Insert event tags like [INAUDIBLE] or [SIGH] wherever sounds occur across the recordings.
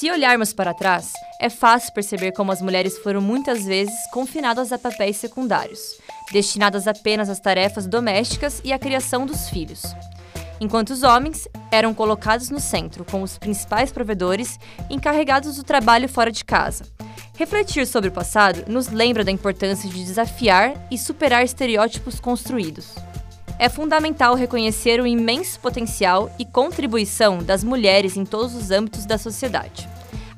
Se olharmos para trás, é fácil perceber como as mulheres foram muitas vezes confinadas a papéis secundários, destinadas apenas às tarefas domésticas e à criação dos filhos. Enquanto os homens eram colocados no centro como os principais provedores encarregados do trabalho fora de casa. Refletir sobre o passado nos lembra da importância de desafiar e superar estereótipos construídos é fundamental reconhecer o imenso potencial e contribuição das mulheres em todos os âmbitos da sociedade.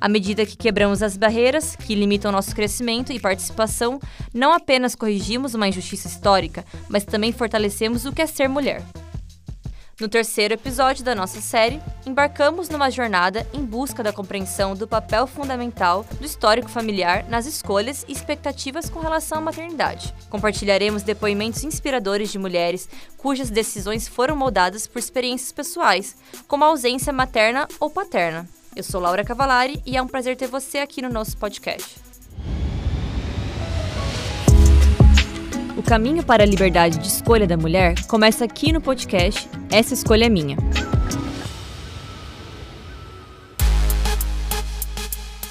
À medida que quebramos as barreiras que limitam nosso crescimento e participação, não apenas corrigimos uma injustiça histórica, mas também fortalecemos o que é ser mulher. No terceiro episódio da nossa série, embarcamos numa jornada em busca da compreensão do papel fundamental do histórico familiar nas escolhas e expectativas com relação à maternidade. Compartilharemos depoimentos inspiradores de mulheres cujas decisões foram moldadas por experiências pessoais, como a ausência materna ou paterna. Eu sou Laura Cavalari e é um prazer ter você aqui no nosso podcast. O caminho para a liberdade de escolha da mulher começa aqui no podcast Essa Escolha é Minha.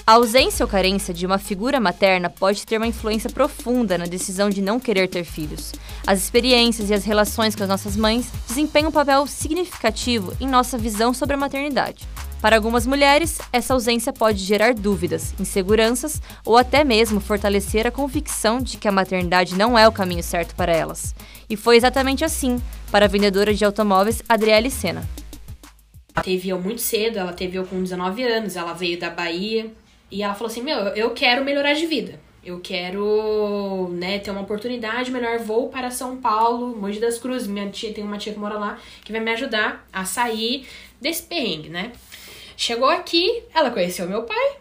A ausência ou carência de uma figura materna pode ter uma influência profunda na decisão de não querer ter filhos. As experiências e as relações com as nossas mães desempenham um papel significativo em nossa visão sobre a maternidade. Para algumas mulheres, essa ausência pode gerar dúvidas, inseguranças ou até mesmo fortalecer a convicção de que a maternidade não é o caminho certo para elas. E foi exatamente assim para a vendedora de automóveis Adriele Sena. Ela teve eu muito cedo, ela teve eu com 19 anos, ela veio da Bahia e ela falou assim: Meu, eu quero melhorar de vida. Eu quero, né, ter uma oportunidade melhor. Vou para São Paulo, Mogi das Cruzes. Minha tia tem uma tia que mora lá que vai me ajudar a sair desse perrengue, né? Chegou aqui, ela conheceu meu pai,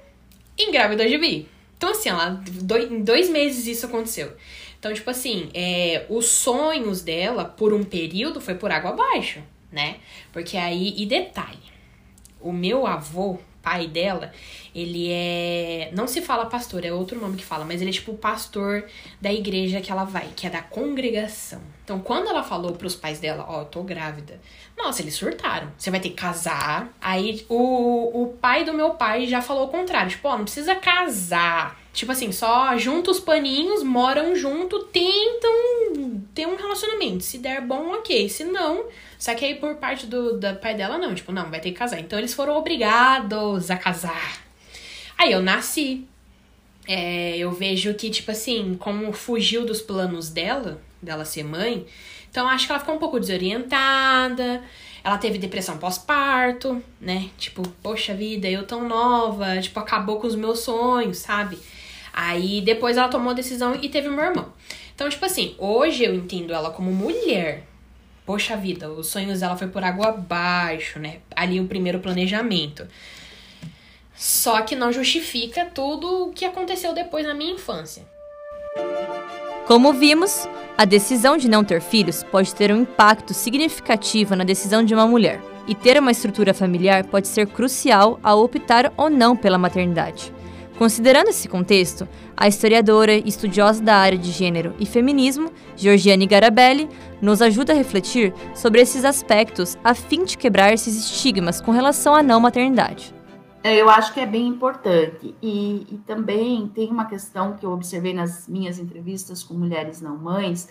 engravidou de mim. Então, assim, ela, em dois meses isso aconteceu. Então, tipo assim, é, os sonhos dela, por um período, foi por água abaixo, né? Porque aí, e detalhe, o meu avô, pai dela, ele é. Não se fala pastor, é outro nome que fala, mas ele é tipo o pastor da igreja que ela vai, que é da congregação. Então, quando ela falou pros pais dela, ó, oh, tô grávida. Nossa, eles surtaram. Você vai ter que casar. Aí o, o pai do meu pai já falou o contrário. Tipo, ó, oh, não precisa casar. Tipo assim, só junta os paninhos, moram junto, tentam ter um relacionamento. Se der bom, ok. Se não, só que aí por parte do, do pai dela, não. Tipo, não, vai ter que casar. Então eles foram obrigados a casar. Aí eu nasci. É, eu vejo que, tipo assim, como fugiu dos planos dela, dela ser mãe, então acho que ela ficou um pouco desorientada. Ela teve depressão pós-parto, né? Tipo, poxa vida, eu tão nova, tipo, acabou com os meus sonhos, sabe? Aí depois ela tomou a decisão e teve meu irmão. Então, tipo assim, hoje eu entendo ela como mulher. Poxa vida, os sonhos dela foi por água abaixo, né? Ali o primeiro planejamento. Só que não justifica tudo o que aconteceu depois na minha infância. Como vimos, a decisão de não ter filhos pode ter um impacto significativo na decisão de uma mulher. E ter uma estrutura familiar pode ser crucial ao optar ou não pela maternidade. Considerando esse contexto, a historiadora e estudiosa da área de gênero e feminismo, Georgiane Garabelli, nos ajuda a refletir sobre esses aspectos a fim de quebrar esses estigmas com relação à não maternidade. É, eu acho que é bem importante. E, e, também tem uma questão que eu observei nas minhas entrevistas com mulheres não mães,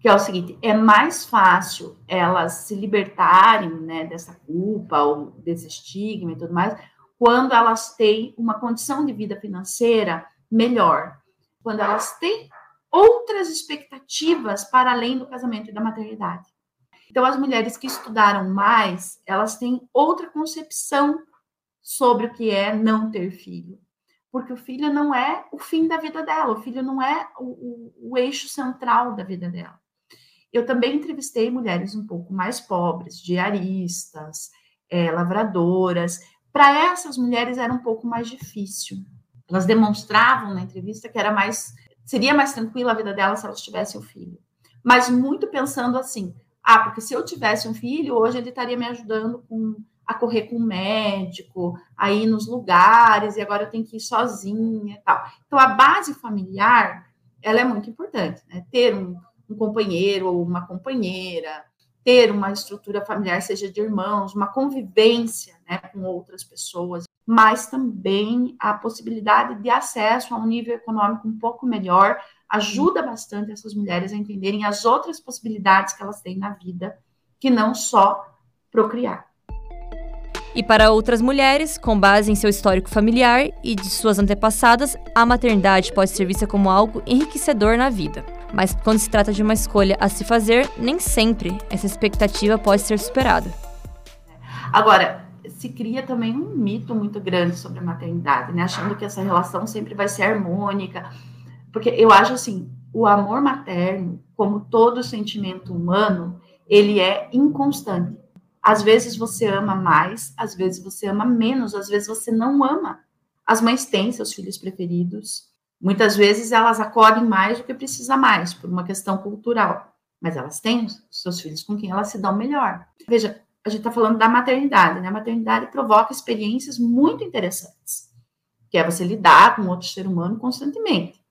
que é o seguinte: é mais fácil elas se libertarem né, dessa culpa ou desse estigma e tudo mais, quando elas têm uma condição de vida financeira melhor, quando elas têm outras expectativas para além do casamento e da maternidade. Então, as mulheres que estudaram mais, elas têm outra concepção sobre o que é não ter filho. Porque o filho não é o fim da vida dela, o filho não é o, o, o eixo central da vida dela. Eu também entrevistei mulheres um pouco mais pobres, diaristas, é, lavradoras. Para essas mulheres era um pouco mais difícil. Elas demonstravam na entrevista que era mais seria mais tranquila a vida delas se elas tivessem um filho. Mas muito pensando assim: ah, porque se eu tivesse um filho, hoje ele estaria me ajudando com a correr com o médico, a ir nos lugares, e agora eu tenho que ir sozinha e tal. Então, a base familiar, ela é muito importante, né? Ter um, um companheiro ou uma companheira, ter uma estrutura familiar, seja de irmãos, uma convivência né, com outras pessoas, mas também a possibilidade de acesso a um nível econômico um pouco melhor ajuda bastante essas mulheres a entenderem as outras possibilidades que elas têm na vida, que não só procriar. E para outras mulheres, com base em seu histórico familiar e de suas antepassadas, a maternidade pode ser vista como algo enriquecedor na vida. Mas quando se trata de uma escolha a se fazer, nem sempre essa expectativa pode ser superada. Agora, se cria também um mito muito grande sobre a maternidade, né? Achando que essa relação sempre vai ser harmônica. Porque eu acho assim, o amor materno, como todo sentimento humano, ele é inconstante. Às vezes você ama mais, às vezes você ama menos, às vezes você não ama. As mães têm seus filhos preferidos, Muitas vezes elas acodem mais do que precisa mais, por uma questão cultural, mas elas têm seus filhos com quem elas se dão melhor. Veja, a gente está falando da maternidade, né? A maternidade provoca experiências muito interessantes, que é você lidar com outro ser humano constantemente.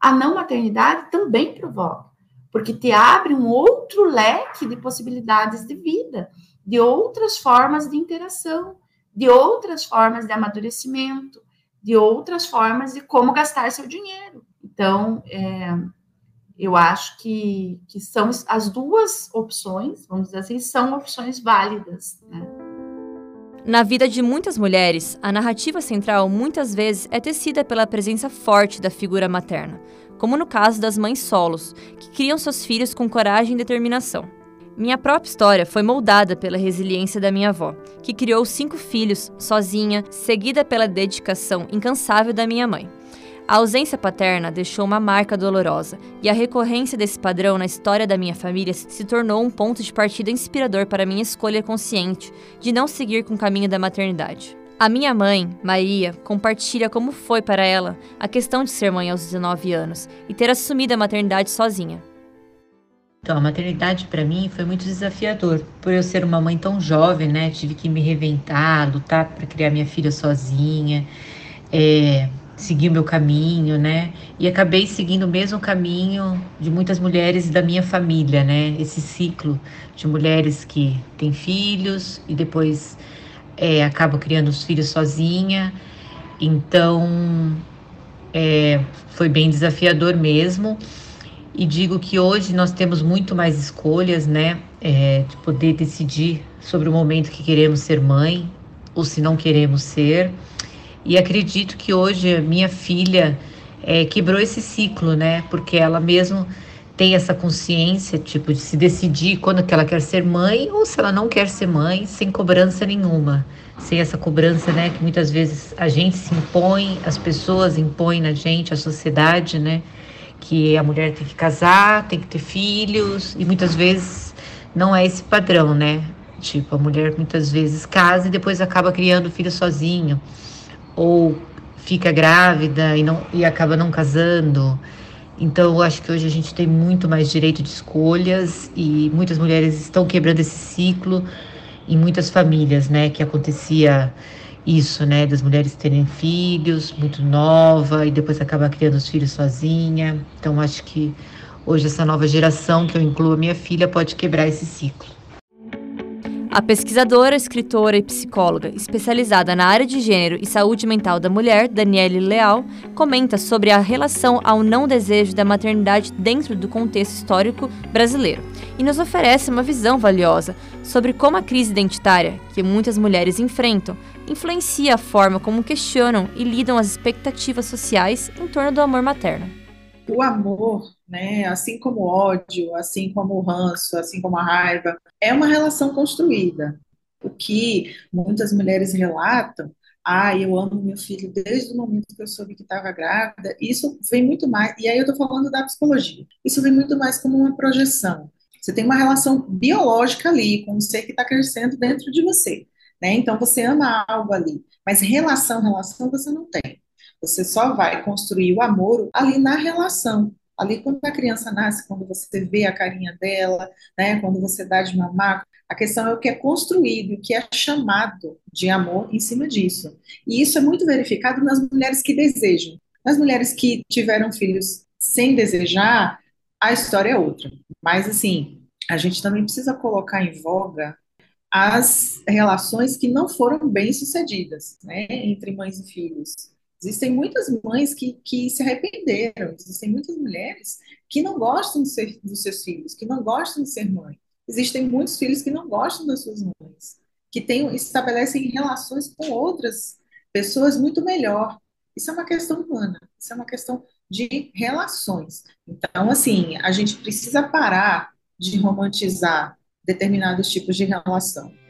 A não maternidade também provoca, porque te abre um outro leque de possibilidades de vida, de outras formas de interação, de outras formas de amadurecimento, de outras formas de como gastar seu dinheiro. Então, é, eu acho que, que são as duas opções, vamos dizer assim, são opções válidas. Né? Na vida de muitas mulheres, a narrativa central muitas vezes é tecida pela presença forte da figura materna, como no caso das mães solos, que criam seus filhos com coragem e determinação. Minha própria história foi moldada pela resiliência da minha avó, que criou cinco filhos sozinha, seguida pela dedicação incansável da minha mãe. A ausência paterna deixou uma marca dolorosa, e a recorrência desse padrão na história da minha família se tornou um ponto de partida inspirador para minha escolha consciente de não seguir com o caminho da maternidade. A minha mãe, Maria, compartilha como foi para ela a questão de ser mãe aos 19 anos e ter assumido a maternidade sozinha. Então, a maternidade para mim foi muito desafiador. Por eu ser uma mãe tão jovem, né? Tive que me reventar, lutar para criar minha filha sozinha, é, seguir o meu caminho, né? E acabei seguindo o mesmo caminho de muitas mulheres da minha família, né? Esse ciclo de mulheres que têm filhos e depois é, acabam criando os filhos sozinha. Então, é, foi bem desafiador mesmo e digo que hoje nós temos muito mais escolhas, né? É, de poder decidir sobre o momento que queremos ser mãe ou se não queremos ser. E acredito que hoje minha filha é, quebrou esse ciclo, né? Porque ela mesmo tem essa consciência, tipo, de se decidir quando que ela quer ser mãe ou se ela não quer ser mãe, sem cobrança nenhuma. Sem essa cobrança, né? Que muitas vezes a gente se impõe, as pessoas impõem na gente, a sociedade, né? Que a mulher tem que casar, tem que ter filhos, e muitas vezes não é esse padrão, né? Tipo, a mulher muitas vezes casa e depois acaba criando filho sozinho, ou fica grávida e, não, e acaba não casando. Então, eu acho que hoje a gente tem muito mais direito de escolhas e muitas mulheres estão quebrando esse ciclo em muitas famílias, né? Que acontecia isso, né, das mulheres terem filhos muito nova e depois acabar criando os filhos sozinha. Então acho que hoje essa nova geração, que eu incluo a minha filha, pode quebrar esse ciclo. A pesquisadora, escritora e psicóloga especializada na área de gênero e saúde mental da mulher, Daniele Leal, comenta sobre a relação ao não desejo da maternidade dentro do contexto histórico brasileiro e nos oferece uma visão valiosa sobre como a crise identitária, que muitas mulheres enfrentam, influencia a forma como questionam e lidam as expectativas sociais em torno do amor materno. O amor, né, assim como o ódio, assim como o ranço, assim como a raiva, é uma relação construída. O que muitas mulheres relatam ah, eu amo meu filho desde o momento que eu soube que estava grávida. Isso vem muito mais, e aí eu estou falando da psicologia. Isso vem muito mais como uma projeção. Você tem uma relação biológica ali com o ser que está crescendo dentro de você. Né? Então você ama algo ali, mas relação, relação você não tem. Você só vai construir o amor ali na relação. Ali quando a criança nasce, quando você vê a carinha dela, né? Quando você dá de mamar, a questão é o que é construído, o que é chamado de amor em cima disso. E isso é muito verificado nas mulheres que desejam. Nas mulheres que tiveram filhos sem desejar, a história é outra. Mas assim, a gente também precisa colocar em voga as relações que não foram bem sucedidas, né, entre mães e filhos. Existem muitas mães que, que se arrependeram, existem muitas mulheres que não gostam de ser, dos seus filhos, que não gostam de ser mãe. Existem muitos filhos que não gostam das suas mães, que têm, estabelecem relações com outras pessoas muito melhor. Isso é uma questão humana, isso é uma questão de relações. Então, assim, a gente precisa parar de romantizar determinados tipos de relação.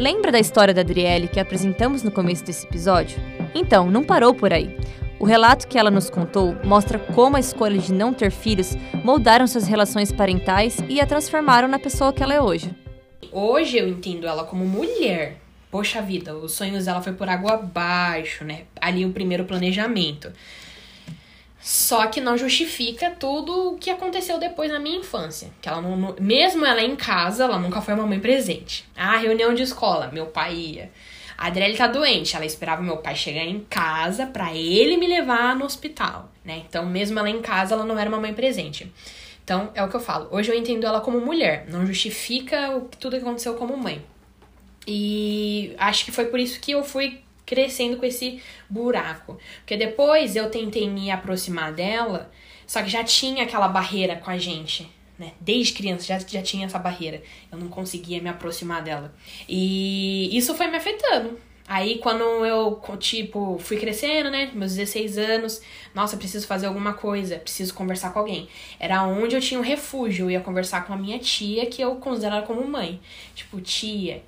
Lembra da história da Adriele que apresentamos no começo desse episódio? Então, não parou por aí. O relato que ela nos contou mostra como a escolha de não ter filhos moldaram suas relações parentais e a transformaram na pessoa que ela é hoje. Hoje eu entendo ela como mulher. Poxa vida, os sonhos dela foi por água abaixo, né? Ali o primeiro planejamento. Só que não justifica tudo o que aconteceu depois na minha infância. Que ela não, mesmo ela em casa, ela nunca foi uma mãe presente. Ah, reunião de escola, meu pai ia. A Adriele tá doente, ela esperava meu pai chegar em casa para ele me levar no hospital, né? Então, mesmo ela em casa, ela não era uma mãe presente. Então, é o que eu falo. Hoje eu entendo ela como mulher, não justifica o, tudo que aconteceu como mãe. E acho que foi por isso que eu fui crescendo com esse buraco. Porque depois eu tentei me aproximar dela, só que já tinha aquela barreira com a gente. Né? Desde criança já, já tinha essa barreira. Eu não conseguia me aproximar dela. E isso foi me afetando. Aí quando eu, tipo, fui crescendo, né, meus 16 anos, nossa, preciso fazer alguma coisa, preciso conversar com alguém. Era onde eu tinha um refúgio, eu ia conversar com a minha tia, que eu considerava como mãe. Tipo, tia,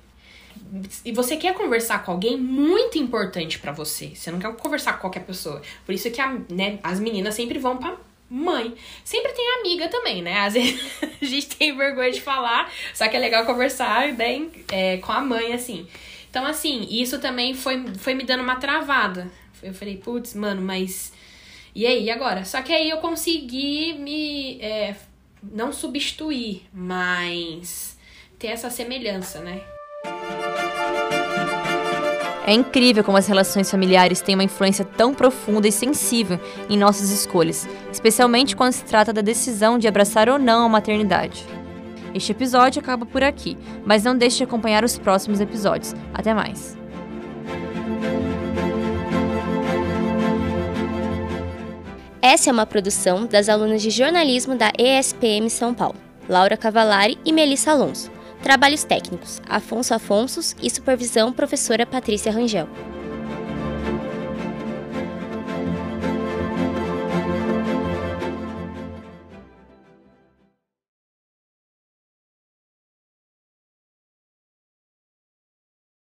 e você quer conversar com alguém muito importante para você. Você não quer conversar com qualquer pessoa. Por isso que a, né, as meninas sempre vão pra mãe. Sempre tem amiga também, né? Às [LAUGHS] vezes a gente tem vergonha de falar, só que é legal conversar né, é, com a mãe, assim. Então, assim, isso também foi, foi me dando uma travada. Eu falei, putz, mano, mas. E aí, agora? Só que aí eu consegui me. É, não substituir, mas ter essa semelhança, né? É incrível como as relações familiares têm uma influência tão profunda e sensível em nossas escolhas, especialmente quando se trata da decisão de abraçar ou não a maternidade. Este episódio acaba por aqui, mas não deixe de acompanhar os próximos episódios. Até mais! Essa é uma produção das alunas de jornalismo da ESPM São Paulo, Laura Cavalari e Melissa Alonso. Trabalhos técnicos: Afonso Afonsos e supervisão professora Patrícia Rangel.